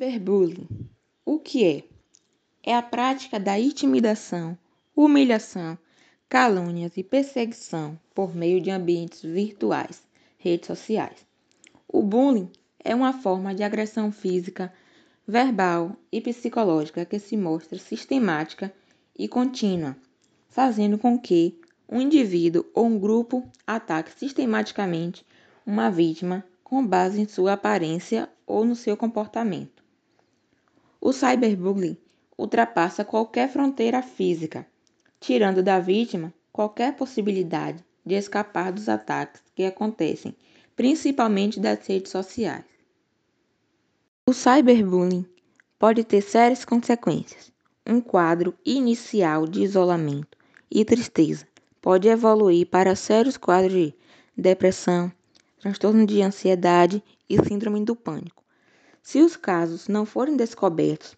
Cyberbullying. O que é? É a prática da intimidação, humilhação, calúnias e perseguição por meio de ambientes virtuais, redes sociais. O bullying é uma forma de agressão física, verbal e psicológica que se mostra sistemática e contínua, fazendo com que um indivíduo ou um grupo ataque sistematicamente uma vítima com base em sua aparência ou no seu comportamento. O cyberbullying ultrapassa qualquer fronteira física, tirando da vítima qualquer possibilidade de escapar dos ataques que acontecem, principalmente das redes sociais. O cyberbullying pode ter sérias consequências. Um quadro inicial de isolamento e tristeza pode evoluir para sérios quadros de depressão, transtorno de ansiedade e síndrome do pânico. Se os casos não forem descobertos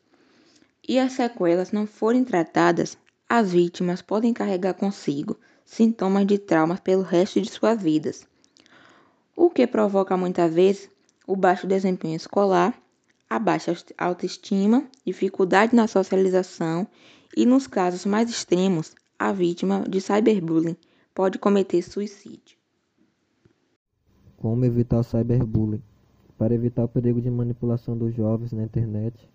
e as sequelas não forem tratadas, as vítimas podem carregar consigo sintomas de traumas pelo resto de suas vidas, o que provoca muitas vezes o baixo desempenho escolar, a baixa autoestima, dificuldade na socialização e, nos casos mais extremos, a vítima de cyberbullying pode cometer suicídio. Como evitar o cyberbullying? Para evitar o perigo de manipulação dos jovens na internet,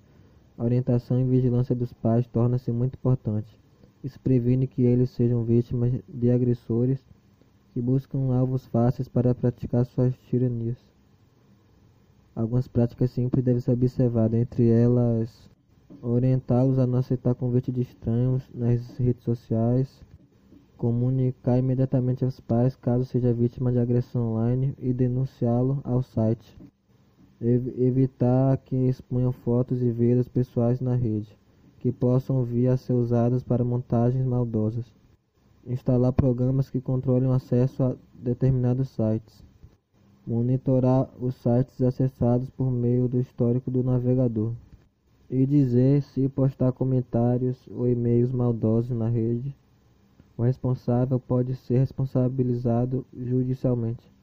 a orientação e vigilância dos pais torna-se muito importante. Isso previne que eles sejam vítimas de agressores que buscam alvos fáceis para praticar suas tiranias. Algumas práticas simples devem ser observadas, entre elas orientá-los a não aceitar convite de estranhos nas redes sociais, comunicar imediatamente aos pais caso seja vítima de agressão online e denunciá-lo ao site evitar que exponham fotos e vidas pessoais na rede, que possam vir a ser usadas para montagens maldosas, instalar programas que controlem o acesso a determinados sites, monitorar os sites acessados por meio do histórico do navegador. E dizer se postar comentários ou e-mails maldosos na rede, o responsável pode ser responsabilizado judicialmente.